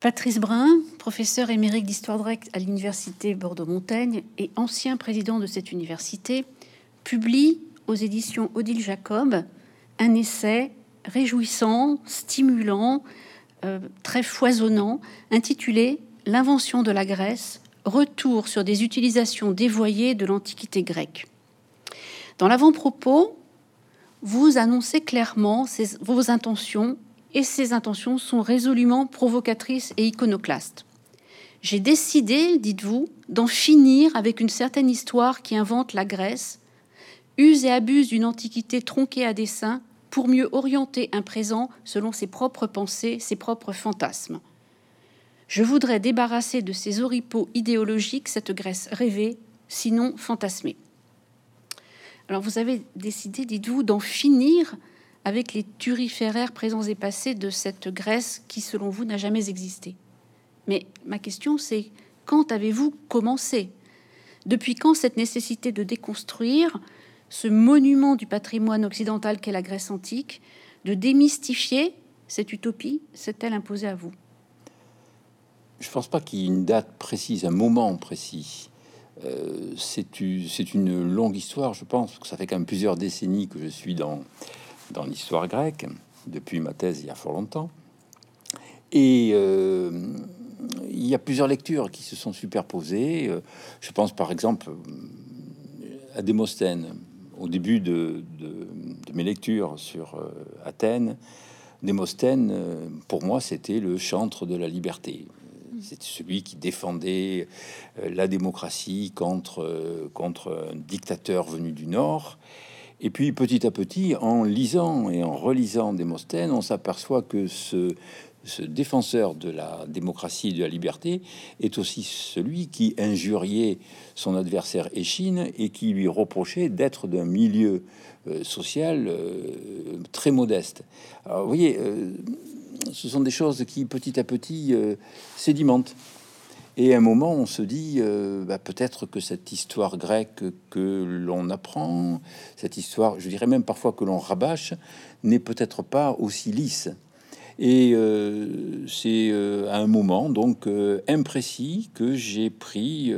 Patrice Brun, professeur émérite d'histoire grecque à l'université Bordeaux-Montaigne et ancien président de cette université, publie aux éditions Odile Jacob un essai réjouissant, stimulant, euh, très foisonnant, intitulé L'invention de la Grèce, retour sur des utilisations dévoyées de l'Antiquité grecque. Dans l'avant-propos, vous annoncez clairement vos intentions et ces intentions sont résolument provocatrices et iconoclastes. J'ai décidé, dites-vous, d'en finir avec une certaine histoire qui invente la Grèce, use et abuse d'une antiquité tronquée à dessein pour mieux orienter un présent selon ses propres pensées, ses propres fantasmes. Je voudrais débarrasser de ces oripeaux idéologiques cette Grèce rêvée, sinon fantasmée. Alors vous avez décidé, dites-vous, d'en finir avec les turiféraires présents et passés de cette Grèce qui, selon vous, n'a jamais existé. Mais ma question, c'est quand avez-vous commencé? Depuis quand cette nécessité de déconstruire ce monument du patrimoine occidental qu'est la Grèce antique, de démystifier cette utopie, s'est-elle imposée à vous? Je ne pense pas qu'il y ait une date précise, un moment précis. Euh, c'est une longue histoire, je pense, que ça fait quand même plusieurs décennies que je suis dans, dans l'histoire grecque, depuis ma thèse il y a fort longtemps. Et euh, il y a plusieurs lectures qui se sont superposées. Euh, je pense par exemple à Démosthène. Au début de, mes lectures sur euh, Athènes, Démosthène, pour moi, c'était le chantre de la liberté. C'était celui qui défendait la démocratie contre, contre un dictateur venu du Nord. Et puis petit à petit, en lisant et en relisant Démosthène, on s'aperçoit que ce, défenseur de la démocratie et de la liberté est aussi celui qui injuriait son adversaire Échine et qui lui reprochait d'être d'un milieu euh, social euh, très modeste. Alors vous voyez, euh, ce sont des choses qui petit à petit sédimentent. Et à un moment, on se dit, euh, bah, peut-être que cette histoire grecque que l'on apprend, cette histoire, je dirais même parfois que l'on rabâche, n'est peut-être pas aussi lisse. Et euh, c'est euh, à un moment donc imprécis que j'ai pris,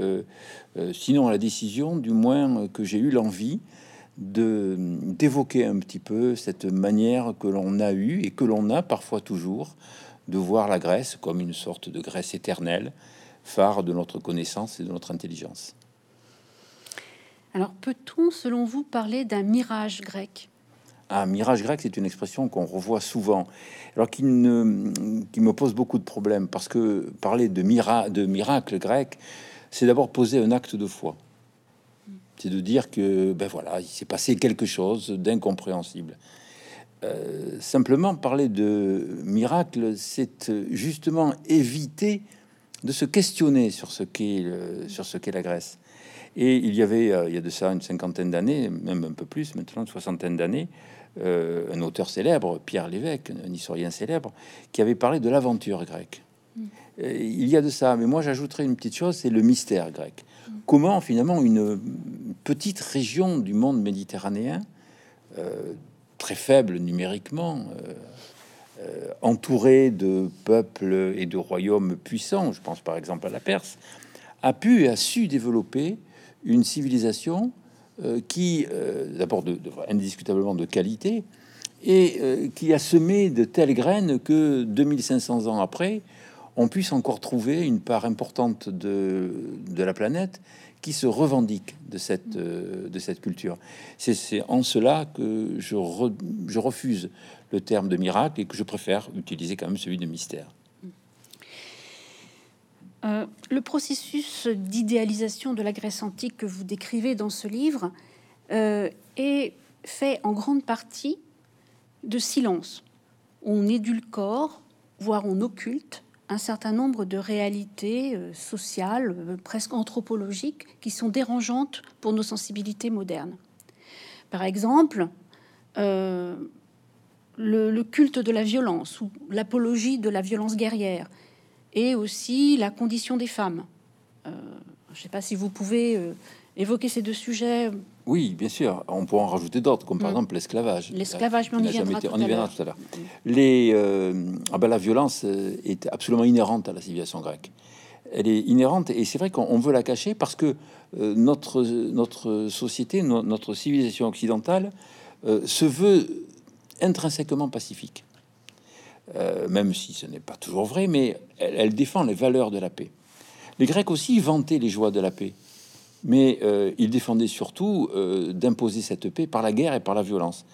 sinon la décision, du moins que j'ai eu l'envie de d'évoquer un petit peu cette manière que l'on a eu et que l'on a parfois toujours de voir la Grèce comme une sorte de Grèce éternelle, phare de notre connaissance et de notre intelligence. Alors, peut-on, selon vous, parler d'un mirage grec? Un mirage grec, c'est une expression qu'on revoit souvent, alors qui, ne, qui me pose beaucoup de problèmes, parce que parler de, mira, de miracle grec, c'est d'abord poser un acte de foi. C'est de dire que, ben voilà, il s'est passé quelque chose d'incompréhensible. Euh, simplement parler de miracle, c'est justement éviter de se questionner sur ce qu'est sur ce qu'est la Grèce. Et il y avait, euh, il y a de ça une cinquantaine d'années, même un peu plus, maintenant une soixantaine d'années, euh, un auteur célèbre, Pierre Lévesque, un historien célèbre, qui avait parlé de l'aventure grecque. Mm. il y a de ça, mais moi j'ajouterais une petite chose, c'est le mystère grec. Mm. Comment finalement une petite région du monde méditerranéen, euh, très faible numériquement, euh, entouré de peuples et de royaumes puissants, je pense par exemple à la Perse, a pu et a su développer une civilisation euh, qui, euh, d'abord, de, indiscutablement de qualité, et qui a semé de telles graines que 2500 ans après, on puisse encore trouver une part importante de, de la planète qui se revendique de cette, de cette culture. C'est en cela que je, je refuse le terme de miracle et que je préfère utiliser quand même celui de mystère. Euh, le processus d'idéalisation de la Grèce antique que vous décrivez dans ce livre euh, est fait en grande partie de silence. On édulcore, voire on occulte un certain nombre de réalités euh, sociales, presque anthropologiques, qui sont dérangeantes pour nos sensibilités modernes. Par exemple, le, culte de la violence ou l'apologie de la violence guerrière et aussi la condition des femmes. Euh, je ne sais pas si vous pouvez euh, évoquer ces deux sujets Oui, bien sûr. On pourra en rajouter d'autres, comme par Mm. exemple l'esclavage. L'esclavage, mais on y viendra été- tout on y à viendra l'heure. tout à l'heure. Les, euh, ah ben, la violence euh, est absolument inhérente à la civilisation grecque. Elle est inhérente et c'est vrai qu'on on veut la cacher parce que euh, notre, notre société, no- notre civilisation occidentale euh, se veut intrinsèquement pacifique. Même si ce n'est pas toujours vrai, mais elle, elle défend les valeurs de la paix. Les Grecs aussi vantaient les joies de la paix, mais euh, ils défendaient surtout euh, d'imposer cette paix par la guerre et par la violence.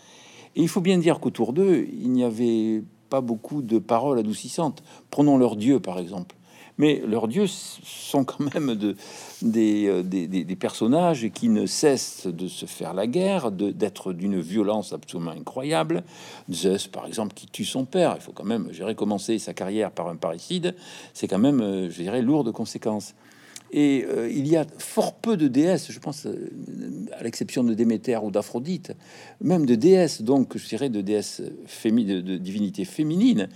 Et il faut bien dire qu'autour d'eux, il n'y avait pas beaucoup de paroles adoucissantes. Prenons leurs dieux, par exemple. Mais leurs dieux sont quand même euh, des, personnages qui ne cessent de se faire la guerre, d'être d'une violence absolument incroyable. Zeus, par exemple, qui tue son père. Il faut quand même, je commencer sa carrière par un parricide. C'est quand même, euh, je dirais, lourd de conséquences. Et euh, il y a fort peu de déesses, je pense, euh, à l'exception de Déméter ou d'Aphrodite, même de déesses, donc je dirais de déesses féminines, de, divinités féminines,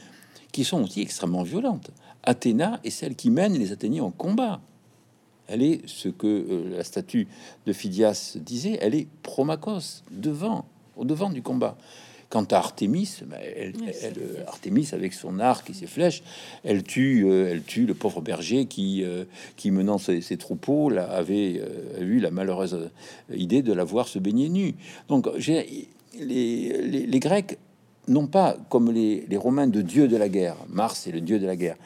qui sont aussi extrêmement violentes. Athéna est celle qui mène les Athéniens en combat. Elle est ce que euh, la statue de Phidias disait, elle est promachos, devant, au devant du combat. Quant à Artémis, ben, elle, Oui, elle- c'est- euh, Artémis avec son arc et ses flèches, elle tue, euh, elle tue le pauvre berger qui, euh, qui menant ses, ses troupeaux, là, avait euh, eu la malheureuse euh, idée de la voir se baigner nue. Donc, les, les- les Grecs n'ont pas, comme les, les Romains, de dieu de la guerre. Mars est le dieu de la guerre.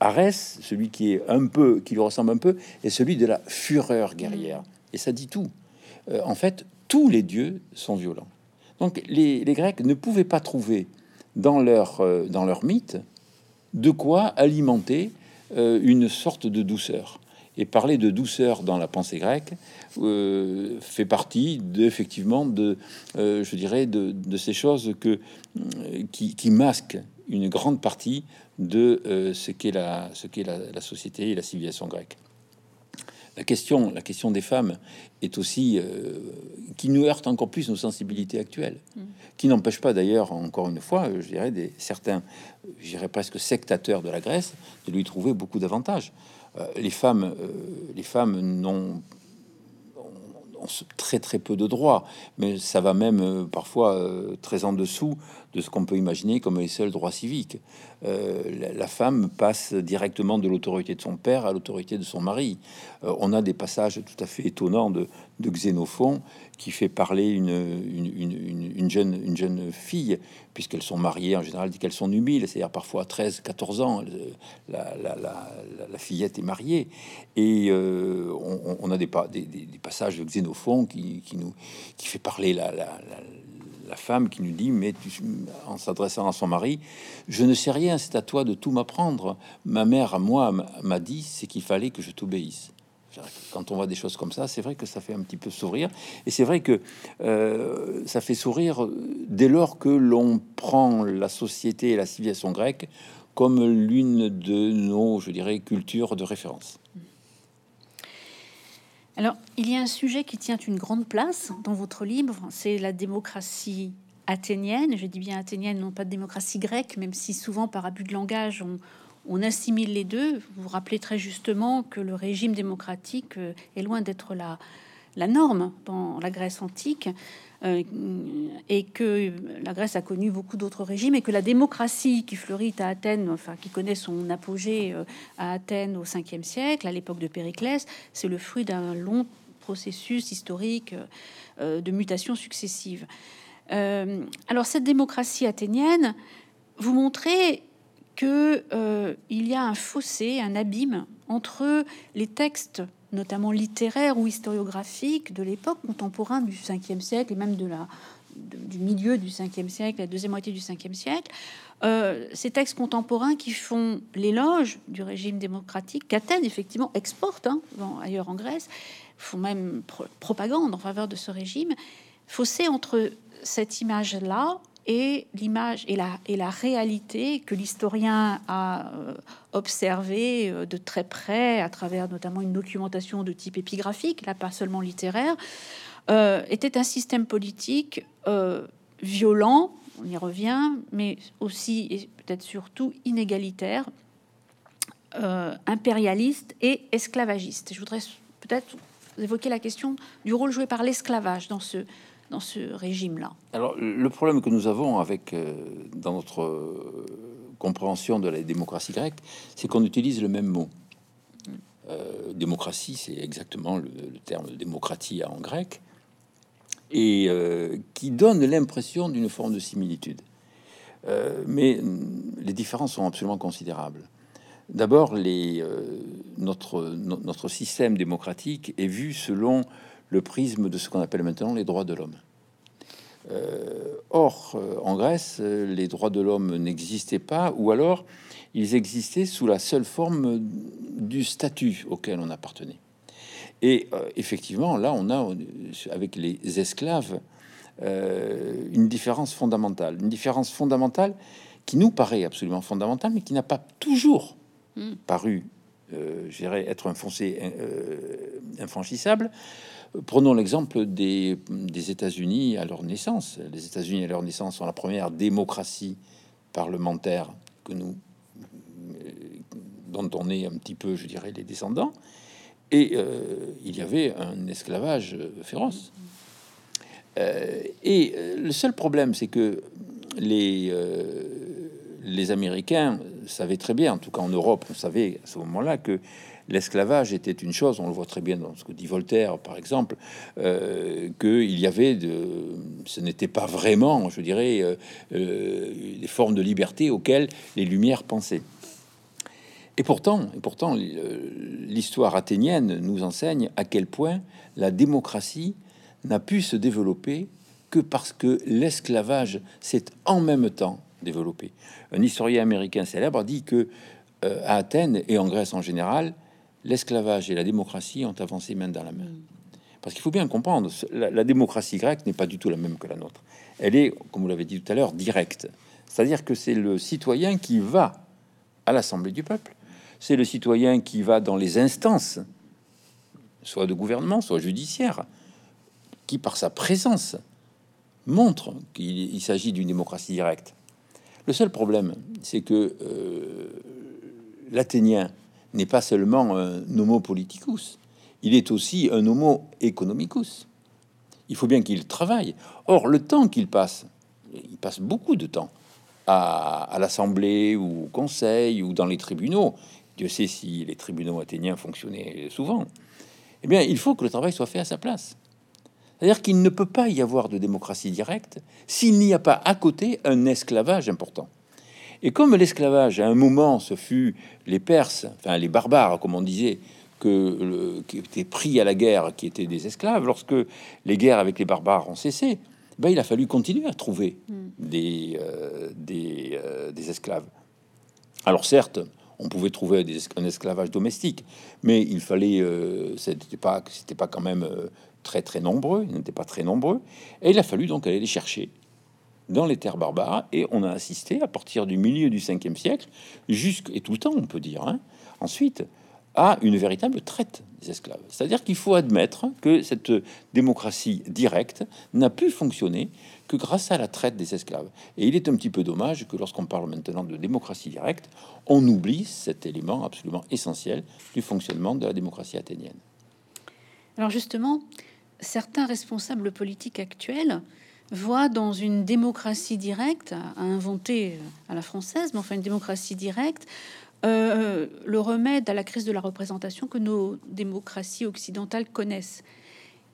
Arès, celui qui est un peu, qui lui ressemble un peu, est celui de la fureur guerrière. Et ça dit tout. Euh, en fait, tous les dieux sont violents. Donc, les, Grecs ne pouvaient pas trouver dans leur, euh, dans leur mythe de quoi alimenter euh, une sorte de douceur. Et parler de douceur dans la pensée grecque euh, fait partie de, effectivement de, je dirais, de, ces choses que, qui, masquent une grande partie de ce qu'est la, ce qu'est la, la société et la civilisation grecque. La question, la question des femmes est aussi euh, qui nous heurte encore plus nos sensibilités actuelles, qui n'empêche pas d'ailleurs, encore une fois, euh, je dirais des certains, euh, je dirais presque sectateurs de la Grèce, de lui trouver beaucoup d'avantages. Euh, les femmes, euh, les femmes n'ont très très peu de droits, mais ça va même euh, parfois euh, très en dessous de ce qu'on peut imaginer comme les seuls droits civiques. Euh, la, femme passe directement de l'autorité de son père à l'autorité de son mari. On a des passages tout à fait étonnants de, de Xénophon qui fait parler une, une, une- une- une jeune, une jeune fille, puisqu'elles sont mariées, en général, dit qu'elles sont nubiles, c'est-à-dire parfois 13, 14 ans, la, la- fillette est mariée. Et euh, on, a des, des, des- passages de Xénophon qui, qui nous, qui fait parler la, la, femme qui nous dit, mais tu- en s'adressant à son mari, je ne sais rien, c'est à toi de tout m'apprendre. Ma mère, à moi, m'a dit, c'est qu'il fallait que je t'obéisse. Quand on voit des choses comme ça, c'est vrai que ça fait un petit peu sourire. Et c'est vrai que euh, ça fait sourire dès lors que l'on prend la société et la civilisation grecque comme l'une de nos, je dirais, cultures de référence. Alors, il y a un sujet qui tient une grande place dans votre livre, c'est la démocratie athénienne. Je dis bien athénienne, non pas de démocratie grecque, même si souvent par abus de langage on, on assimile les deux. Vous vous rappelez très justement que le régime démocratique euh, est loin d'être la, norme dans la Grèce antique. euh, et que la Grèce a connu beaucoup d'autres régimes et que la démocratie qui fleurit à Athènes, enfin qui connaît son apogée euh, à Athènes au 5e siècle, à l'époque de Périclès, c'est le fruit d'un long processus historique de mutations successives. Alors cette démocratie athénienne, vous montrez que euh, y a un fossé, un abîme entre les textes, notamment littéraires ou historiographiques de l'époque contemporaine du 5e siècle et même de la du milieu du 5e siècle, la deuxième moitié du 5e siècle, euh, ces textes contemporains qui font l'éloge du régime démocratique qu'Athènes effectivement exporte hein, ailleurs en Grèce, font même pro- propagande en faveur de ce régime, fossé entre cette image-là et l'image et la, réalité que l'historien a euh, observé euh, de très près à travers notamment une documentation de type épigraphique, là pas seulement littéraire, euh, était un système politique violent, on y revient, mais aussi et peut-être surtout inégalitaire, impérialiste et esclavagiste. Je voudrais peut-être évoquez la question du rôle joué par l'esclavage dans ce, dans ce régime-là. Alors, le problème que nous avons avec, dans notre compréhension de la démocratie grecque, c'est qu'on utilise le même mot. Euh, démocratie, c'est exactement le, terme démocratie en grec, et euh, qui donne l'impression d'une forme de similitude. Euh, mais les différences sont absolument considérables. D'abord, notre, notre système démocratique est vu selon le prisme de ce qu'on appelle maintenant les droits de l'homme. or, en Grèce, les droits de l'homme n'existaient pas, ou alors ils existaient sous la seule forme du statut auquel on appartenait. Et euh, effectivement, là, on a, avec les esclaves, euh, une différence fondamentale. Une différence fondamentale qui nous paraît absolument fondamentale, mais qui n'a pas toujours hmm. paru, euh, je dirais, être un foncé infranchissable. Prenons l'exemple des, États-Unis à leur naissance. Les États-Unis à leur naissance sont la première démocratie parlementaire que nous dont on est un petit peu, je dirais, les descendants. Et euh, il y avait un esclavage féroce. Euh, et euh, le seul problème, c'est que les, les Américains savaient très bien, en tout cas en Europe, on savait à ce moment-là que l'esclavage était une chose, on le voit très bien dans ce que dit Voltaire, par exemple, euh, qu'il y avait de... Ce n'était pas vraiment, je dirais, les formes de liberté auxquelles les Lumières pensaient. Et pourtant, pourtant, l'histoire athénienne nous enseigne à quel point la démocratie n'a pu se développer que parce que l'esclavage s'est en même temps développé. Un historien américain célèbre dit que euh, à Athènes et en Grèce en général, l'esclavage et la démocratie ont avancé main dans la main. Parce qu'il faut bien comprendre, la, la démocratie grecque n'est pas du tout la même que la nôtre. Elle est, comme vous l'avez dit tout à l'heure, directe. C'est-à-dire que c'est le citoyen qui va à l'Assemblée du peuple c'est le citoyen qui va dans les instances, soit de gouvernement, soit judiciaire, qui par sa présence montre qu'il s'agit d'une démocratie directe. Le seul problème, c'est que euh, l'Athénien n'est pas seulement un homo politicus, il est aussi un homo economicus. Il faut bien qu'il travaille. Or, le temps qu'il passe, il passe beaucoup de temps à, l'Assemblée ou au Conseil ou dans les tribunaux. Dieu sait si les tribunaux athéniens fonctionnaient souvent, eh bien, il faut que le travail soit fait à sa place. C'est-à-dire qu'il ne peut pas y avoir de démocratie directe s'il n'y a pas à côté un esclavage important. Et comme l'esclavage, à un moment, ce fut les Perses, enfin les barbares, comme on disait, que qui étaient pris à la guerre, qui étaient des esclaves, lorsque les guerres avec les barbares ont cessé, ben, il a fallu continuer à trouver hmm. des, euh, des, euh, des esclaves. Alors certes, on pouvait trouver un esclavage domestique, mais il fallait, euh, c'était pas, c'était pas quand même euh, très très nombreux, ils n'étaient pas très nombreux, et il a fallu donc aller les chercher dans les terres barbares, et on a assisté à partir du milieu du 5e siècle, jusqu'à tout le temps, on peut dire, hein, ensuite, à une véritable traite des esclaves. C'est-à-dire qu'il faut admettre que cette démocratie directe n'a pu fonctionner que grâce à la traite des esclaves. Et il est un petit peu dommage que lorsqu'on parle maintenant de démocratie directe, on oublie cet élément absolument essentiel du fonctionnement de la démocratie athénienne. Alors justement, certains responsables politiques actuels voient dans une démocratie directe, à inventer à la française, mais enfin une démocratie directe, euh, le remède à la crise de la représentation que nos démocraties occidentales connaissent.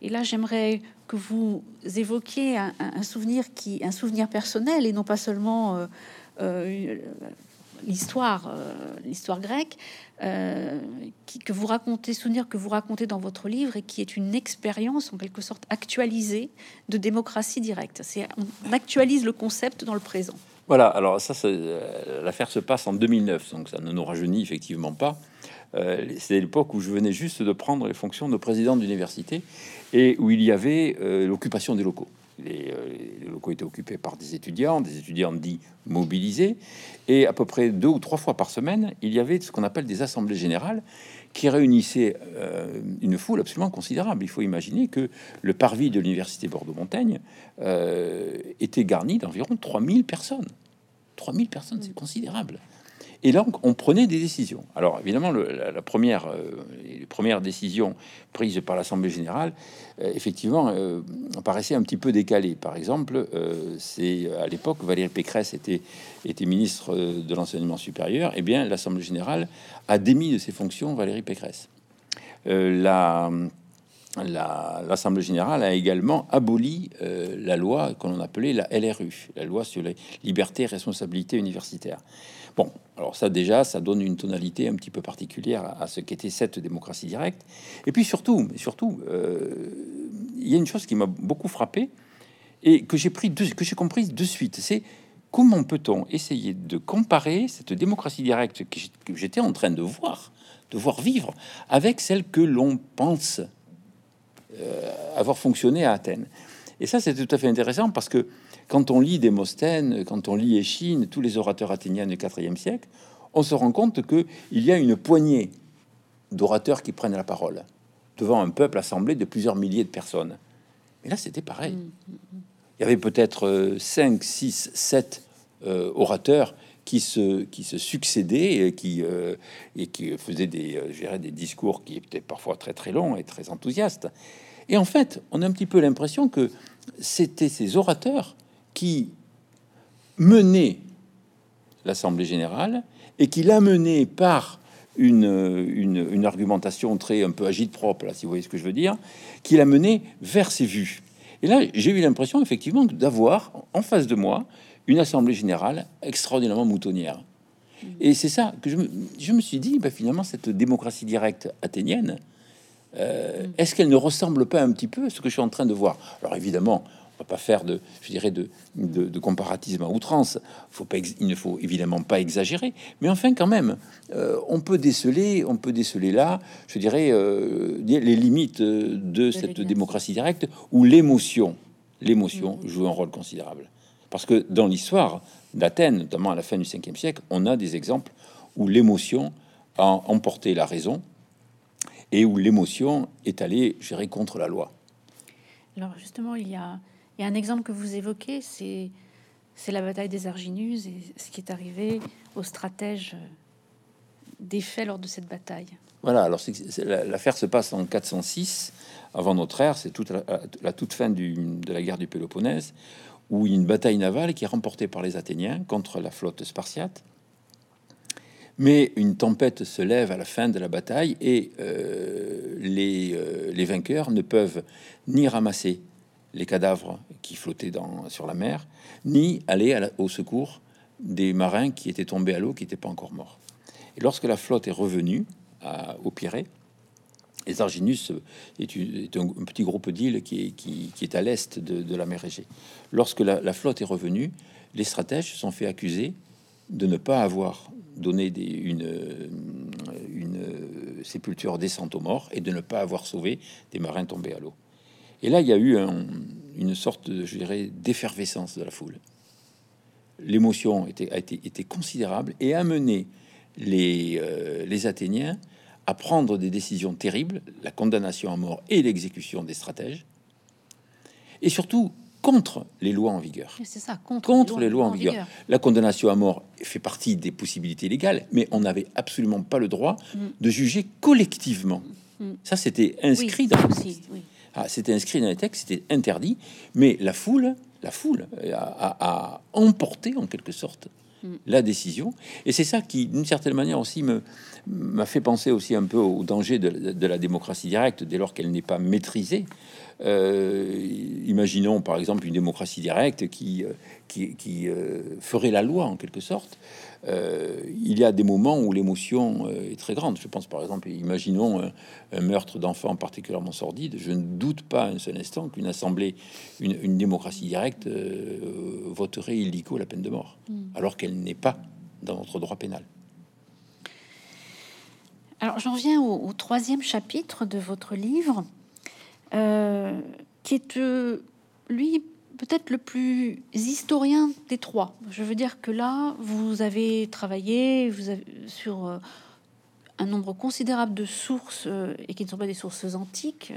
Et là, j'aimerais que vous évoquiez un, souvenir qui, un souvenir personnel et non pas seulement euh, euh, l'histoire, euh, l'histoire grecque, qui, que vous racontez, souvenir que vous racontez dans votre livre et qui est une expérience en quelque sorte actualisée de démocratie directe. C'est on actualise le concept dans le présent. Voilà. Alors ça, l'affaire se passe en 2009, donc ça ne nous rajeunit effectivement pas. Euh, c'est l'époque où je venais juste de prendre les fonctions de président d'université et où il y avait euh, l'occupation des locaux. Euh, les, locaux étaient occupés par des étudiants, des étudiants dits mobilisés, et à peu près deux ou trois fois par semaine, il y avait ce qu'on appelle des assemblées générales qui réunissaient une foule absolument considérable. Il faut imaginer que le parvis de l'université Bordeaux-Montaigne était garni d'environ 3000 personnes. 3000 personnes, c'est considérable. Et là, on prenait des décisions. Alors, évidemment, la, première, euh, les par l'Assemblée générale, euh, effectivement, euh, paraissait un petit peu décalé. Par exemple, euh, c'est à l'époque Valérie Pécresse était, ministre de l'enseignement supérieur. eh bien, l'Assemblée générale a démis de ses fonctions Valérie Pécresse. la l'Assemblée générale a également aboli la loi qu'on appelait la LRU, la loi sur les libertés et responsabilités universitaires. Bon, alors ça déjà, ça donne une tonalité un petit peu particulière à, ce qu'était cette démocratie directe. Et puis surtout, surtout, euh, il y a une chose qui m'a beaucoup frappé et que j'ai pris, que j'ai comprise de suite, c'est comment peut-on essayer de comparer cette démocratie directe que j'étais en train de voir, de voir vivre, avec celle que l'on pense euh, avoir fonctionné à Athènes? Et ça, c'est tout à fait intéressant parce que quand on lit Démosthène, quand on lit Échine, tous les orateurs athéniens du IVe siècle, on se rend compte que il y a une poignée d'orateurs qui prennent la parole devant un peuple assemblé de plusieurs milliers de personnes. Mais là, c'était pareil. Mm. Il y avait peut-être 5, 6, 7 orateurs qui se, qui se succédaient et qui, euh, et qui faisaient des, euh, des discours qui étaient parfois très très longs et très enthousiastes. Et en fait, on a un petit peu l'impression que c'était ces orateurs qui menait l'Assemblée générale et qui l'a mené par une, une, argumentation très un peu agite propre, là, si vous voyez ce que je veux dire, qui l'a mené vers ses vues. Et là, j'ai eu l'impression effectivement d'avoir en face de moi une assemblée générale extraordinairement moutonnière. Et c'est ça que je me, je me suis dit, bah, finalement, cette démocratie directe athénienne, euh, est-ce qu'elle ne ressemble pas un petit peu à ce que je suis en train de voir? Alors évidemment, on va pas faire de, je dirais, de, de, comparatisme à outrance. Faut pas, il ne faut évidemment pas exagérer, mais enfin quand même, euh, on peut déceler, on peut déceler là, je dirais, euh, les limites de, cette démocratie directe où l'émotion, l'émotion mm. joue un rôle considérable. Parce que dans l'histoire d'Athènes, notamment à la fin du 5e siècle, on a des exemples où l'émotion a emporté la raison et où l'émotion est allée, dirais, contre la loi. Alors justement, il y a a un exemple que vous évoquez, c'est c'est la bataille des Arginus et ce qui est arrivé aux stratèges euh, des faits lors de cette bataille. Voilà, alors l'affaire se passe en 406 avant notre ère, c'est toute la, toute fin de la guerre du Péloponnèse, où une bataille navale qui est remportée par les Athéniens contre la flotte spartiate. Mais une tempête se lève à la fin de la bataille et euh, les, euh, les vainqueurs ne peuvent ni ramasser les cadavres qui flottaient dans, sur la mer, ni aller au secours des marins qui étaient tombés à l'eau, qui n'étaient pas encore morts. Et lorsque la flotte est revenue au Pirée, les Arginus est, un, petit groupe d'îles qui, est à l'est de, la mer Égée. Lorsque la, flotte est revenue, les stratèges se sont fait accuser de ne pas avoir donné des, une, une sépulture décente aux morts et de ne pas avoir sauvé des marins tombés à l'eau. Et là, il y a eu une sorte, je dirais, d'effervescence de la foule. L'émotion était, a été, était considérable et a mené les, euh, les Athéniens à prendre des décisions terribles, la condamnation à mort et l'exécution des stratèges, et surtout contre les lois en vigueur. C'est ça, contre, les lois, en, vigueur. La condamnation à mort fait partie des possibilités légales, mais on n'avait absolument pas le droit mm. de juger collectivement. Mm. Ça, c'était inscrit dans oui. Ah, c'était inscrit dans les textes, c'était interdit, mais la foule, la foule a, emporté en quelque sorte mm. la décision, et c'est ça qui, d'une certaine manière aussi, me m'a fait penser aussi un peu au danger de la démocratie directe dès lors qu'elle n'est pas maîtrisée. Euh, imaginons par exemple une démocratie directe qui, euh, qui, euh, ferait la loi en quelque sorte. Il y a des moments où l'émotion est très grande. Je pense par exemple, imaginons un, meurtre d'enfant particulièrement sordide. Je ne doute pas un seul instant qu'une assemblée, une, démocratie directe voterait illico la peine de mort, hmm. alors qu'elle n'est pas dans notre droit pénal. Alors j'en viens au, troisième chapitre de votre livre, euh, qui est, euh, lui, peut-être le plus historien des trois. Je veux dire que là, vous avez travaillé sur euh, un nombre considérable de sources et qui ne sont pas des sources antiques.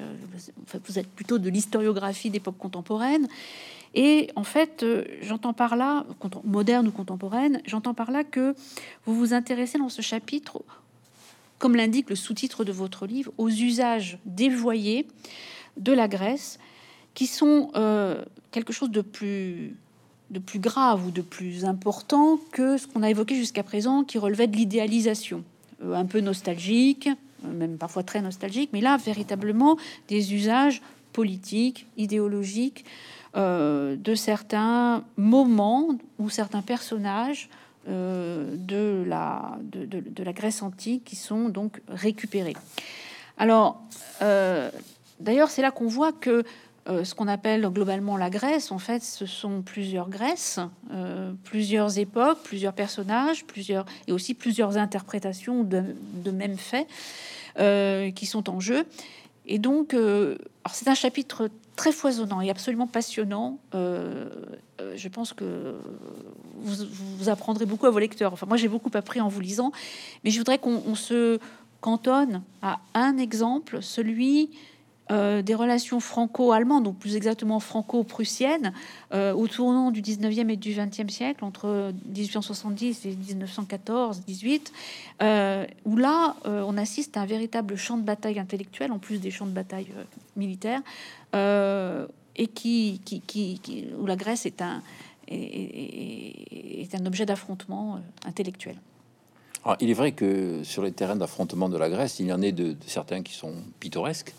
vous êtes plutôt de l'historiographie d'époque contemporaine. Et en fait, j'entends par là, moderne ou contemporaine, j'entends par là que vous vous intéressez dans ce chapitre comme l'indique le sous-titre de votre livre, aux usages dévoyés de la Grèce, qui sont euh, quelque chose de plus, de plus grave ou de plus important que ce qu'on a évoqué jusqu'à présent, qui relevait de l'idéalisation, euh, un peu nostalgique, euh, même parfois très nostalgique, mais là, véritablement, des usages politiques, idéologiques, de certains moments ou certains personnages de, la, de, de, la Grèce antique qui sont donc récupérés. Alors, D'ailleurs, c'est là qu'on voit que euh, ce qu'on appelle globalement la Grèce, en fait, ce sont plusieurs Grèces, euh, plusieurs époques, plusieurs personnages, plusieurs et aussi plusieurs interprétations de, mêmes faits euh, qui sont en jeu. Et donc, c'est un chapitre très foisonnant et absolument passionnant. je pense que vous, vous, apprendrez beaucoup à vos lecteurs. Enfin, moi, j'ai beaucoup appris en vous lisant, mais je voudrais qu'on se cantonne à un exemple, celui euh, des relations franco-allemandes, donc plus exactement franco-prussiennes, euh, au tournant du 19e et du 20e siècle, entre 1870 et 1914-18, euh, où là, on assiste à un véritable champ de bataille intellectuel, en plus des champs de bataille militaires, et qui, qui, où la Grèce est un, est, un objet d'affrontement intellectuel. il est vrai que sur les terrains d'affrontement de la Grèce, il y en a de certains qui sont pittoresques,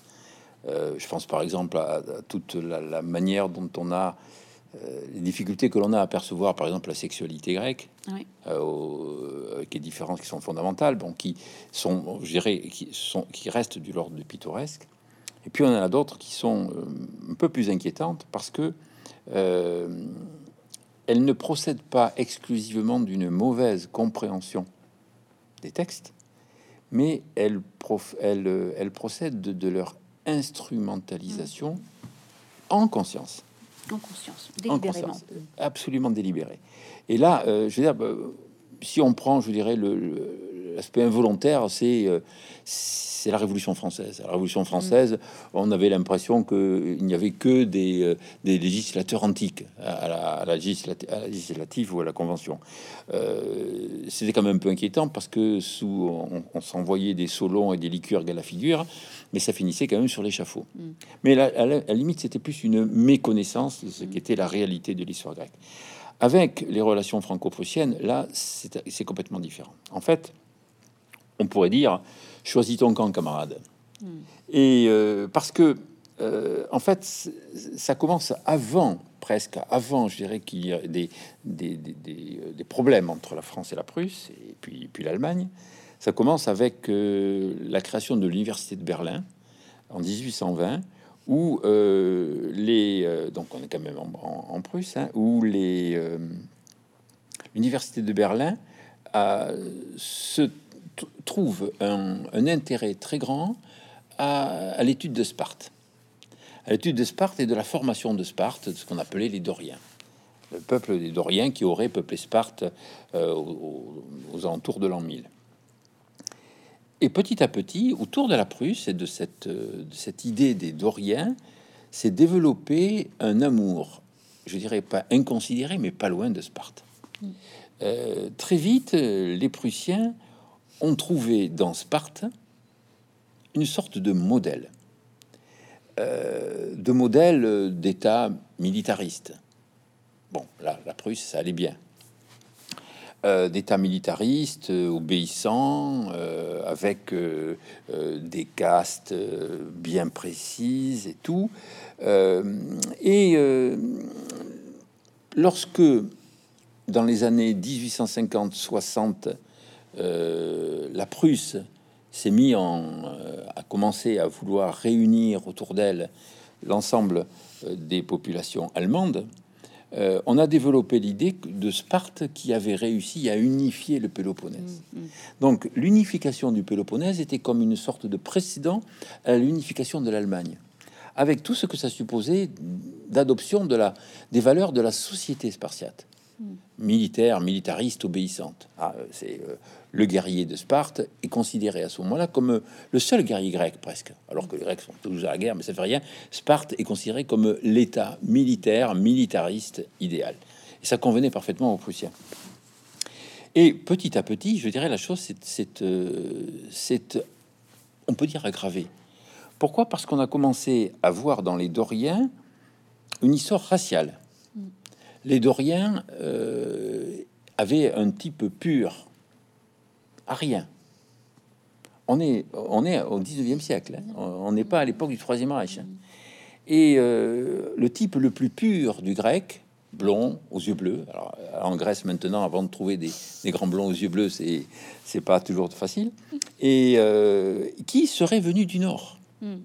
euh, je pense par exemple à, toute la, manière dont on a euh, les difficultés que l'on a à percevoir, par exemple, la sexualité grecque, euh, avec les différences qui sont fondamentales, bon, qui sont, je dirais, qui sont, qui restent du l'ordre du pittoresque. Et puis on en a d'autres qui sont un peu plus inquiétantes parce que elles ne procèdent pas exclusivement d'une mauvaise compréhension des textes, mais elles, elles, elles procèdent de, de leur instrumentalisation en conscience. En conscience, délibérément. absolument délibéré. Et là, euh, je veux dire, bah, si on prend, je dirais, l'aspect involontaire, c'est euh, c'est la Révolution française. la Révolution française, on avait l'impression qu'il n'y avait que des, euh, des, législateurs antiques à la, à la, législative ou à la Convention. Euh, C'était quand même un peu inquiétant parce que sous, on, s'envoyait des solons et des liqueurs à la figure, mais ça finissait quand même sur l'échafaud. Mm. Mais à la, limite, c'était plus une méconnaissance de ce qui était la réalité de l'histoire grecque. Avec les relations franco-prussiennes, là, c'est complètement différent. En fait, on pourrait dire choisis ton camp, camarade. Hmm. Et euh, parce que, euh, en fait, ça commence avant, presque avant, je dirais qu'il y a des, des, des, problèmes entre la France et la Prusse, et puis, puis l'Allemagne. Ça commence avec euh, la création de l'université de Berlin en 1820, où les donc on est quand même en, Prusse, hein, où les l'université de Berlin se trouve un, intérêt très grand à, l'étude de Sparte, à l'étude de Sparte et de la formation de Sparte, de ce qu'on appelait les Doriens, le peuple des Doriens qui aurait peuplé Sparte euh, aux, alentours de l'an 1000. Et petit à petit, autour de la Prusse et de cette, de cette idée des Doriens, s'est développé un amour, je dirais pas inconsidéré, mais pas loin de Sparte. Mm. Euh, très vite, les Prussiens ont trouvé dans Sparte une sorte de modèle, euh, de modèle d'État militariste. Bon, là, la Prusse, ça allait bien. Euh, D'État militariste, euh, obéissant, avec des castes bien précises et tout. et lorsque, dans les années 1850-60, euh, la Prusse s'est mis en, euh, a commencé à vouloir réunir autour d'elle l'ensemble euh, des populations allemandes, on a développé l'idée de Sparte qui avait réussi à unifier le Péloponnèse. Mm, mm. Donc l'unification du Péloponnèse était comme une sorte de précédent à l'unification de l'Allemagne, avec tout ce que ça supposait d'adoption de la, des valeurs de la société spartiate. Militaire, militariste, obéissante. Ah, c'est le guerrier de Sparte est considéré à ce moment-là comme euh, le seul guerrier grec presque, alors que les Grecs sont toujours à la guerre, mais ça fait rien. Sparte est considéré comme l'État militaire, militariste idéal. Et ça convenait parfaitement aux Prussiens. Et petit à petit, je dirais la chose, c'est, c'est, on peut dire aggravé. Pourquoi? Parce qu'on a commencé à voir dans les Doriens une histoire raciale. Les Doriens avaient un type pur, à rien. On est, on est au 19e siècle, hein. on n'est pas à l'époque du Troisième Reich. Hein. Et euh, le type le plus pur du grec, blond, aux yeux bleus. Alors, en Grèce, maintenant, avant de trouver des, grands blonds aux yeux bleus, c'est, c'est pas toujours facile. Et euh, qui serait venu du Nord? Hmm.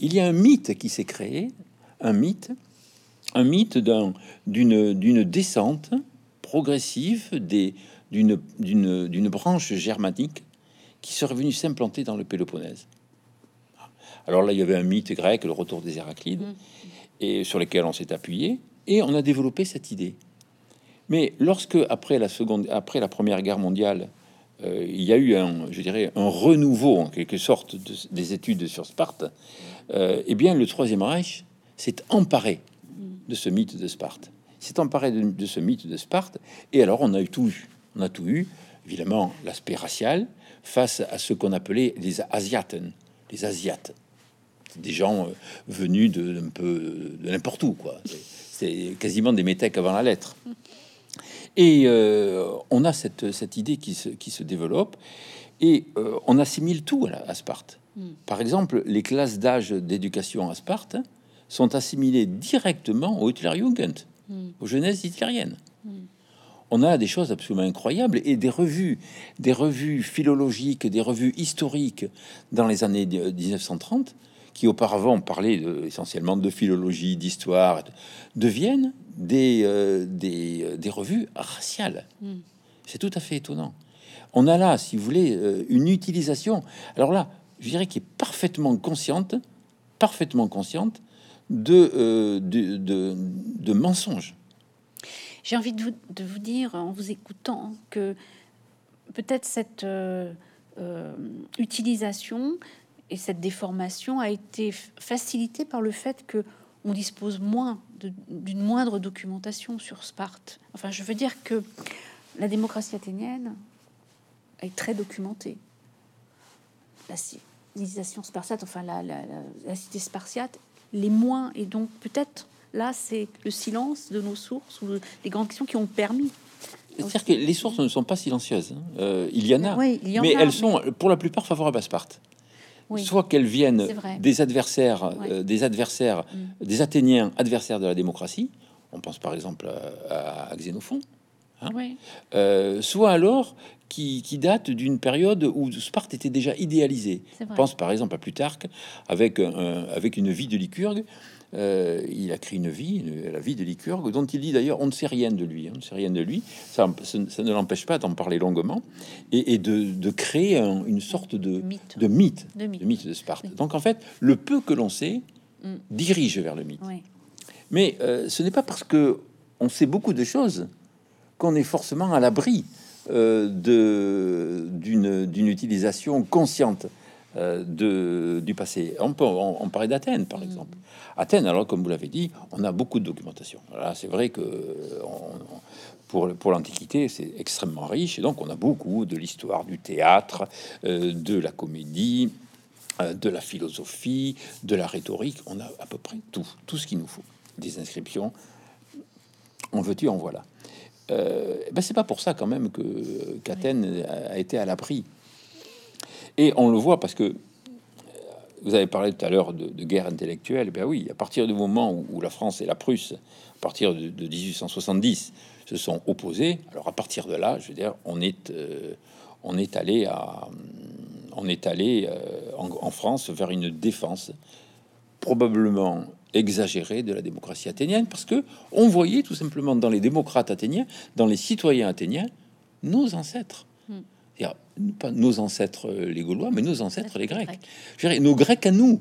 Il y a un mythe qui s'est créé, un mythe, un mythe d'un, d'une, d'une descente progressive des, d'une, d'une, d'une branche germanique qui serait venue s'implanter dans le Péloponnèse. Alors là, il y avait un mythe grec, le retour des Héraclides, mm. et sur lesquels on s'est appuyé, et on a développé cette idée. Mais lorsque, après la, seconde, après la Première Guerre mondiale, euh, il y a eu un, je dirais, un renouveau en quelque sorte des études sur Sparte, euh, eh bien, le Troisième Reich s'est emparé de ce mythe de Sparte. S'est emparé de, ce mythe de Sparte, et alors on a eu tout eu. On a tout eu, évidemment, l'aspect racial face à ce qu'on appelait les Asiaten, les Asiates des gens euh, venus de un peu de n'importe où, quoi. C'est quasiment des métèques avant la lettre. Et euh, on a cette, cette idée qui se, qui se développe et euh, on assimile tout à, Sparte. Hmm. Par exemple, les classes d'âge d'éducation à Sparte sont assimilées directement au Hitlerjugend, mm. aux jeunesses hitlériennes. Hmm. On a des choses absolument incroyables et des revues, des revues philologiques, des revues historiques dans les années 1930 qui auparavant parlaient essentiellement de philologie, d'histoire, deviennent des, euh, euh, des, revues raciales. Hmm. C'est tout à fait étonnant. On a là, si vous voulez, euh, une utilisation, alors là, je dirais qui est parfaitement consciente, parfaitement consciente de, de, de, mensonges. J'ai envie de vous, de vous, dire, en vous écoutant, que peut-être cette utilisation et cette déformation a été facilitée par le fait que on dispose moins d'une moindre documentation sur Sparte. Enfin, je veux dire que la démocratie athénienne est très documentée. La civilisation spartiate, enfin la, la cité spartiate, les moins, et donc peut-être là, c'est le silence de nos sources ou les grandes questions qui ont permis c'est-à-dire que les sources ne sont pas silencieuses. Hein. Euh, il y en a, mais elles sont pour la plupart favorables à Sparte soit qu'elles viennent des adversaires, euh, des adversaires, mm. des Athéniens adversaires de la démocratie. On pense par exemple à, Xénophon. Hein. Euh, soit alors qui, qui date d'une période où Sparte était déjà idéalisée. On pense par exemple à Plutarque avec, avec une vie de Lycurgue euh, il a créé une vie, la vie de Lycurgue, dont il dit d'ailleurs on ne sait rien de lui, hein, on ne sait rien de lui. Ça, ne l'empêche pas d'en parler longuement et, de, créer une sorte de mythe. de mythe, de mythe, de, Sparte. Donc en fait, le peu que l'on sait mm. dirige vers le mythe. Mais euh, ce n'est pas parce que on sait beaucoup de choses qu'on est forcément à l'abri d'une utilisation consciente euh, de, du passé. On, peut, on, parlait d'Athènes, par mm. exemple. Athènes, alors comme vous l'avez dit, on a beaucoup de documentation. Là, c'est vrai que pour, pour l'Antiquité, c'est extrêmement riche, et donc on a beaucoup de l'histoire du théâtre, euh, de la comédie, euh, de la philosophie, de la rhétorique. On a à peu près tout, tout ce qu'il nous faut. Des inscriptions, en veux-tu, en voilà. Ben c'est pas pour ça quand même que qu'Athènes a été à l'abri et on le voit parce que euh, vous avez parlé tout à l'heure de, guerre intellectuelle. Ben oui, à partir du moment où, la France et la Prusse, à partir de, 1870, se sont opposés, alors à partir de là, je veux dire, on est, euh, on est allé on est allé euh, en, France vers une défense probablement exagérée de la démocratie athénienne, parce que on voyait tout simplement dans les démocrates athéniens, dans les citoyens athéniens, nos ancêtres pas nos ancêtres euh, les Gaulois, mais nos ancêtres les Grecs. Je dirais, nos Grecs à nous,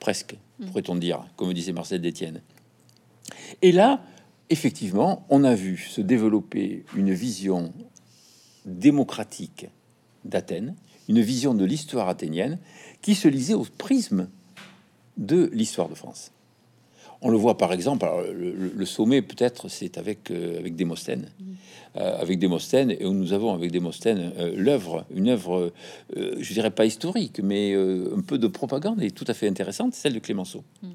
presque, hmm. pourrait-on dire, comme disait Marcel Détienne. Et là, effectivement, on a vu se développer une vision démocratique d'Athènes, une vision de l'histoire athénienne qui se lisait au prisme de l'histoire de France. On le voit par exemple, le, sommet peut-être c'est avec, euh, avec Démosthène. Mm. Euh, avec Démosthène, et où nous avons avec Démosthène euh, l'œuvre, une œuvre, je dirais pas historique, mais un peu de propagande et tout à fait intéressante, celle de Clémenceau. Mm.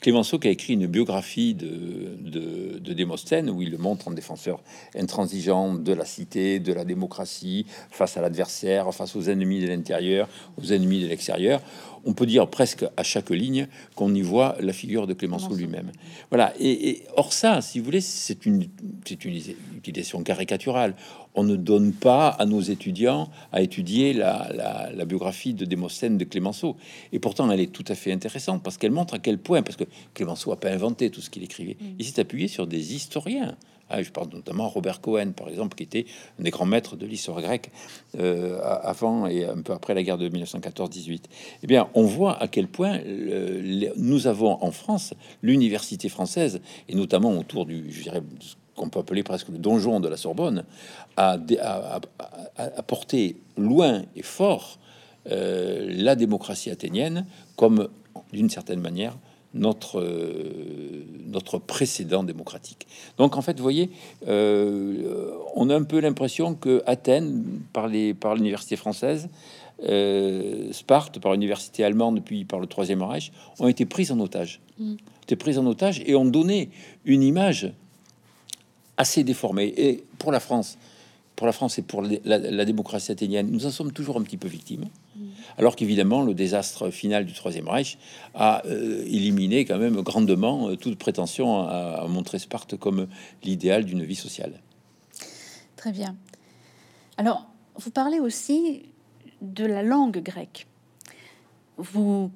Clémenceau qui a écrit une biographie de, de, de, Démosthène, où il le montre en défenseur intransigeant de la cité, de la démocratie, face à l'adversaire, face aux ennemis de l'intérieur, aux ennemis de l'extérieur on peut dire presque à chaque ligne qu'on y voit la figure de Clémenceau lui-même. Voilà. Et, or ça, si vous voulez, c'est une, c'est une utilisation caricaturale. On ne donne pas à nos étudiants à étudier la, biographie de Démosthène de Clémenceau. Et pourtant, elle est tout à fait intéressante parce qu'elle montre à quel point, parce que Clémenceau n'a pas inventé tout ce qu'il écrivait, mm. il s'est appuyé sur des historiens ah, je parle notamment Robert Cohen, par exemple, qui était un des grands maîtres de l'histoire grecque euh, avant et un peu après la guerre de 1914-18. Eh bien, on voit à quel point nous avons en France l'université française, et notamment autour du, je dirais, qu'on peut appeler presque le donjon de la Sorbonne, à, porter loin et fort euh, la démocratie athénienne comme, d'une certaine manière, notre, euh, notre précédent démocratique. Donc en fait, vous voyez, euh, on a un peu l'impression que Athènes, par, les, par l'université française, euh, Sparte, par l'université allemande, puis par le Troisième Reich, ont été prises en otage. Mm. Étaient prises en otage et ont donné une image assez déformée. Et pour la France, pour la France et pour la, démocratie athénienne, nous en sommes toujours un petit peu victimes. Alors qu'évidemment, le désastre final du Troisième Reich a euh, éliminé quand même grandement euh, toute prétention à, montrer Sparte comme l'idéal d'une vie sociale. Très bien. Alors, vous parlez aussi de la langue grecque. Vous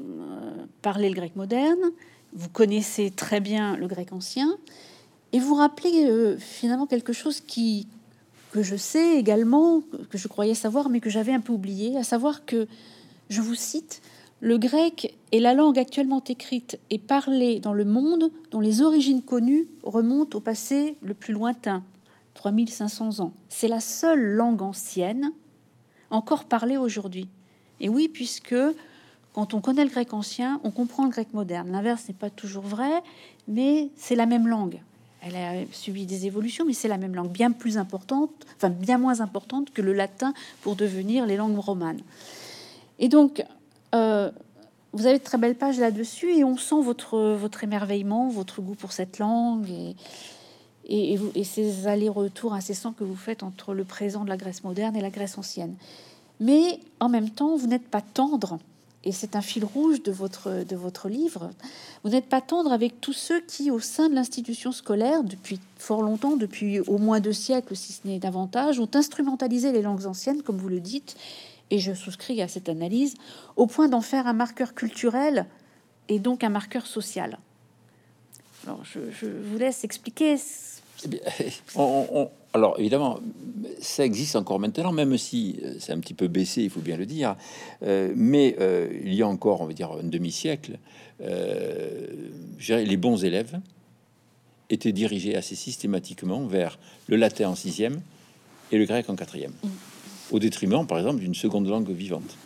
euh, parlez le grec moderne, vous connaissez très bien le grec ancien, et vous rappelez finalement quelque chose qui, que je sais également, que je croyais savoir, mais que j'avais un peu oublié, à savoir que, je vous cite, le grec est la langue actuellement écrite et parlée dans le monde dont les origines connues remontent au passé le plus lointain, 3500 ans. C'est la seule langue ancienne encore parlée aujourd'hui. Et oui, puisque quand on connaît le grec ancien, on comprend le grec moderne. L'inverse n'est pas toujours vrai, mais c'est la même langue. Elle a subi des évolutions, mais c'est la même langue, bien plus importante, enfin bien moins importante que le latin pour devenir les langues romanes. Et donc, euh, vous avez de très belles pages là-dessus, et on sent votre, votre émerveillement, votre goût pour cette langue, et, et, et ces allers-retours incessants que vous faites entre le présent de la Grèce moderne et la Grèce ancienne. Mais en même temps, vous n'êtes pas tendre et c'est un fil rouge de votre, de votre livre, vous n'êtes pas tendre avec tous ceux qui, au sein de l'institution scolaire, depuis fort longtemps, depuis au moins deux siècles, si ce n'est davantage, ont instrumentalisé les langues anciennes, comme vous le dites, et je souscris à cette analyse, au point d'en faire un marqueur culturel et donc un marqueur social. Alors, je, je vous laisse expliquer eh alors évidemment, ça existe encore maintenant, même si euh, c'est un petit peu baissé, il faut bien le dire. Euh, mais euh, il y a encore, on va dire, un demi-siècle, les bons élèves étaient dirigés assez systématiquement vers le latin en sixième et le grec en quatrième, au détriment, par exemple, d'une seconde langue vivante.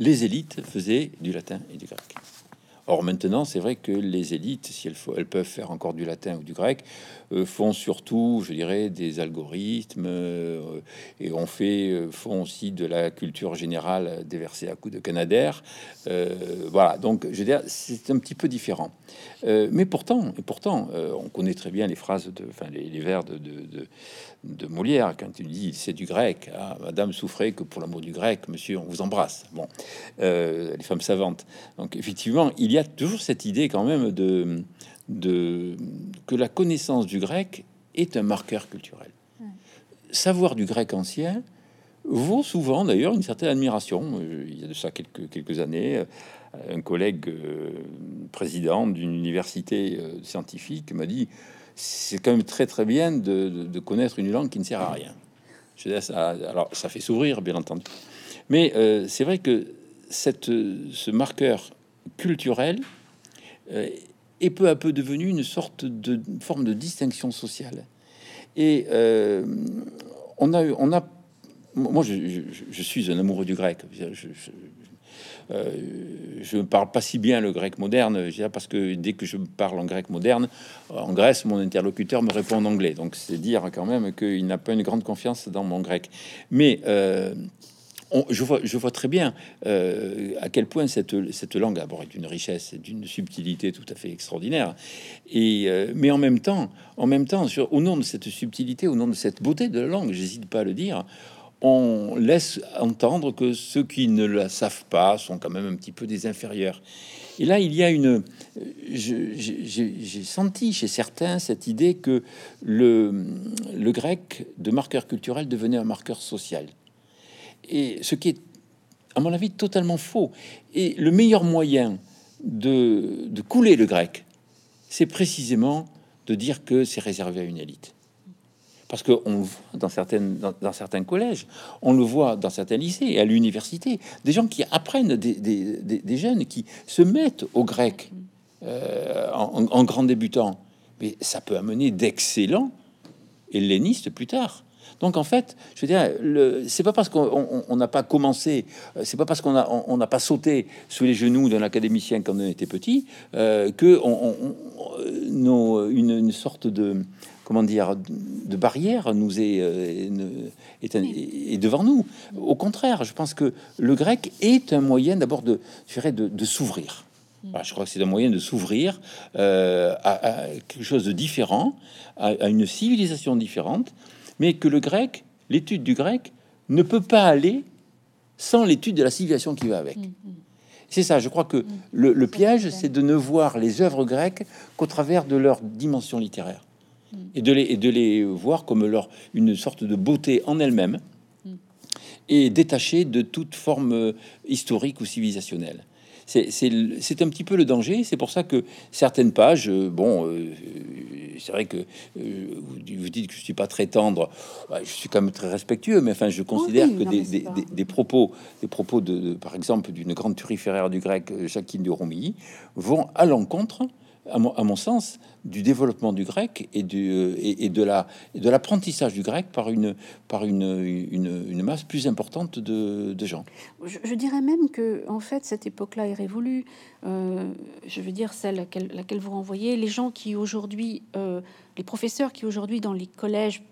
Les élites faisaient du latin et du grec. Or maintenant, c'est vrai que les élites, si elles, elles, peuvent faire encore du latin ou du grec, euh, font surtout, je dirais, des algorithmes euh, et on fait euh, font aussi de la culture générale déversée à coups de canadair. voilà, donc je veux dire, c'est un petit peu différent. mais pourtant, et pourtant, on connaît très bien les phrases de, enfin les, vers de, de, de, Molière quand il dit c'est du grec. Ah, Madame souffrait que pour l'amour du grec, Monsieur, on vous embrasse. Bon, les femmes savantes. Donc effectivement, il y a toujours cette idée quand même de de, que la connaissance du grec est un marqueur culturel. Savoir du grec ancien vaut souvent d'ailleurs une certaine admiration. Il y a de ça quelques, quelques années, un collègue euh, président d'une université euh, scientifique m'a dit c'est quand même très très bien de, connaître une langue qui ne sert à rien. Je ça, alors ça fait sourire bien entendu, mais euh, c'est vrai que cette, ce marqueur culturel est peu à peu devenu une sorte de forme de distinction sociale. Et euh, on a, on a, moi, je, suis un amoureux du grec. Euh, je ne parle pas si bien le grec moderne, parce que dès que je parle en grec moderne, en Grèce, mon interlocuteur me répond en anglais. Donc c'est dire quand même qu'il n'a pas une grande confiance dans mon grec. Mais euh, je, vois, très bien euh, à quel point cette, langue d'abord est d'une richesse d'une subtilité tout à fait extraordinaire. Euh, mais en même temps, au nom de cette subtilité, au nom de cette beauté de la langue, j'hésite pas à le dire, on laisse entendre que ceux qui ne la savent pas sont quand même un petit peu des inférieurs. Et là, il y a une... J'ai senti chez certains cette idée que le grec de marqueur culturel devenait un marqueur social et ce qui est, à mon avis, totalement faux. Et le meilleur moyen de, couler le grec, c'est précisément de dire que c'est réservé à une élite. Parce qu'on le voit dans, dans, certains collèges, on le voit dans certains lycées et à l'université, des gens qui apprennent, des, jeunes qui se mettent au grec euh, en grand débutant. Mais ça peut amener d'excellents hellénistes plus tard. Donc en fait, je veux dire, c'est pas parce qu'on n'a pas commencé, euh, c'est pas parce qu'on n'a on, pas sauté sous les genoux d'un académicien quand on était petit euh, que on, nos, une, sorte de comment dire de barrière nous est, euh, est, devant nous. Au contraire, je pense que le grec est un moyen d'abord de, je dirais, de, s'ouvrir. Mm. je crois que c'est un moyen de s'ouvrir euh, à, quelque chose de différent, à une civilisation différente mais que le grec, l'étude du grec, ne peut pas aller sans l'étude de la civilisation qui va avec. Mm, mm. C'est ça, je crois que mm. le, piège, c'est de ne voir les œuvres grecques qu'au travers de leur dimension littéraire et de, les, et de les voir comme leur une sorte de beauté en elle-même et détachée de toute forme euh, historique ou civilisationnelle c'est un petit peu le danger. C'est pour ça que certaines pages, euh, bon, euh, c'est vrai que euh, vous, dites que je suis pas très tendre. je suis quand même très respectueux, mais enfin, je considère que des, propos, des propos de, par exemple, d'une grande turiféraire du grec, Jacqueline de Romilly, vont à l'encontre à mon, sens, du développement du grec et, du, euh, et, de la de l'apprentissage du grec par une par une, une, masse plus importante de, gens. Je, dirais même que en fait cette époque-là est révolue. Euh, je veux dire celle à laquelle, vous renvoyez, les gens qui aujourd'hui, euh, les professeurs qui aujourd'hui dans les collèges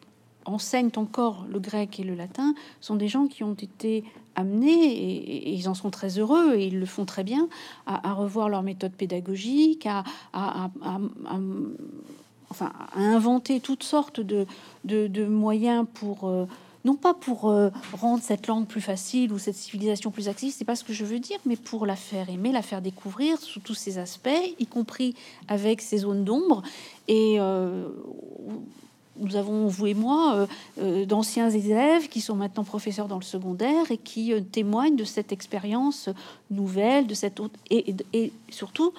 enseignent encore le grec et le latin sont des gens qui ont été amenés, et, ils en sont très heureux, et ils le font très bien, à, revoir leur méthode pédagogique, à, inventer toutes sortes de, de, moyens pour... Euh, non pas pour euh, rendre cette langue plus facile ou cette civilisation plus accessible, c'est pas ce que je veux dire, mais pour la faire aimer, la faire découvrir sous tous ses aspects, y compris avec ses zones d'ombre. Et euh, nous avons, vous et moi, euh, euh, d'anciens élèves qui sont maintenant professeurs dans le secondaire et qui euh, témoignent de cette expérience nouvelle, de cette autre, et, surtout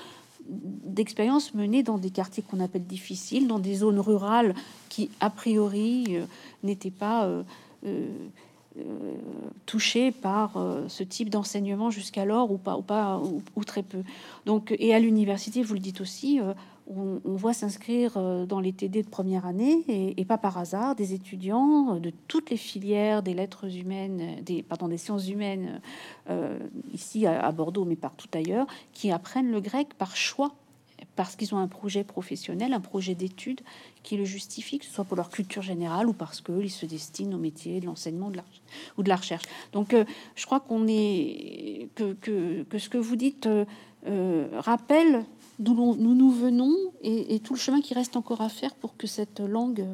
d'expériences menées dans des quartiers qu'on appelle difficiles, dans des zones rurales qui, a priori, n'étaient pas touchées par ce type d'enseignement jusqu'alors ou pas, ou pas, ou, très peu. Donc, et à l'université, vous le dites aussi, on, voit s'inscrire euh, dans les TD de première année, et, pas par hasard, des étudiants de toutes les filières des lettres humaines, des, pardon, des sciences humaines, euh, ici à, Bordeaux, mais partout ailleurs, qui apprennent le grec par choix, parce qu'ils ont un projet professionnel, un projet d'études qui le justifie, que ce soit pour leur culture générale ou parce qu'ils se destinent au métier de l'enseignement ou de la recherche. Donc, euh, je crois qu'on est que, ce que vous dites rappelle d'où nous nous venons et, tout le chemin qui reste encore à faire pour que cette langue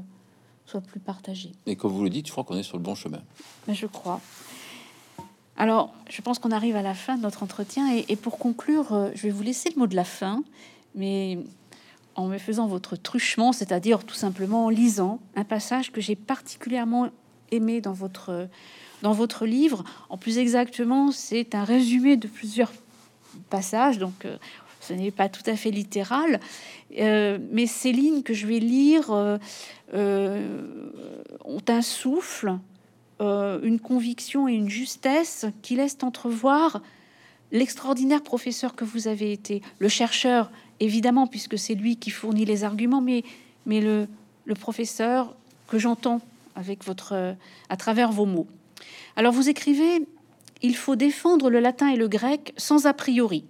soit plus partagée. Et comme vous le dites, je crois qu'on est sur le bon chemin. Mais je crois. Alors, je pense qu'on arrive à la fin de notre entretien et, pour conclure, euh, je vais vous laisser le mot de la fin, mais en me faisant votre truchement, c'est-à-dire tout simplement en lisant un passage que j'ai particulièrement aimé dans votre dans votre livre. En plus exactement, c'est un résumé de plusieurs passages, donc euh, ce n'est pas tout à fait littéral, euh, mais ces lignes que je vais lire euh, euh, ont un souffle, une conviction et une justesse qui laissent entrevoir l'extraordinaire professeur que vous avez été, le chercheur, évidemment, puisque c'est lui qui fournit les arguments, mais, le, le professeur que j'entends avec votre, à travers vos mots. Alors vous écrivez, il faut défendre le latin et le grec sans a priori,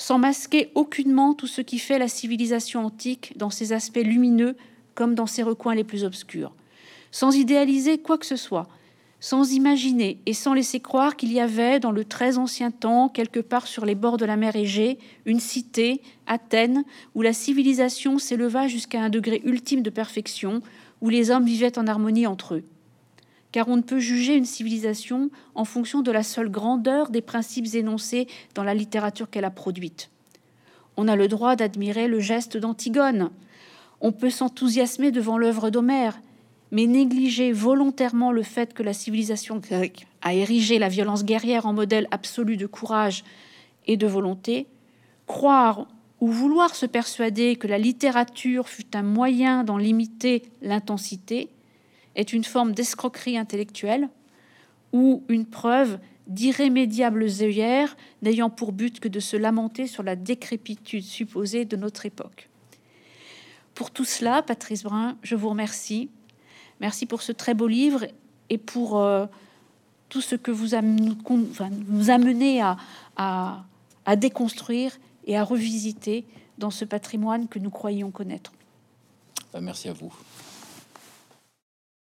sans masquer aucunement tout ce qui fait la civilisation antique dans ses aspects lumineux comme dans ses recoins les plus obscurs, sans idéaliser quoi que ce soit, sans imaginer et sans laisser croire qu'il y avait, dans le très ancien temps, quelque part sur les bords de la mer Égée, une cité, Athènes, où la civilisation s'éleva jusqu'à un degré ultime de perfection, où les hommes vivaient en harmonie entre eux. Car on ne peut juger une civilisation en fonction de la seule grandeur des principes énoncés dans la littérature qu'elle a produite. On a le droit d'admirer le geste d'Antigone. On peut s'enthousiasmer devant l'œuvre d'Homère, mais négliger volontairement le fait que la civilisation grecque a érigé la violence guerrière en modèle absolu de courage et de volonté, croire ou vouloir se persuader que la littérature fut un moyen d'en limiter l'intensité est une forme d'escroquerie intellectuelle ou une preuve d'irrémédiables œillères n'ayant pour but que de se lamenter sur la décrépitude supposée de notre époque. Pour tout cela, Patrice Brun, je vous remercie Merci pour ce très beau livre et pour euh, tout ce que vous nous amenez à, à déconstruire et à revisiter dans ce patrimoine que nous croyons connaître. Merci à vous.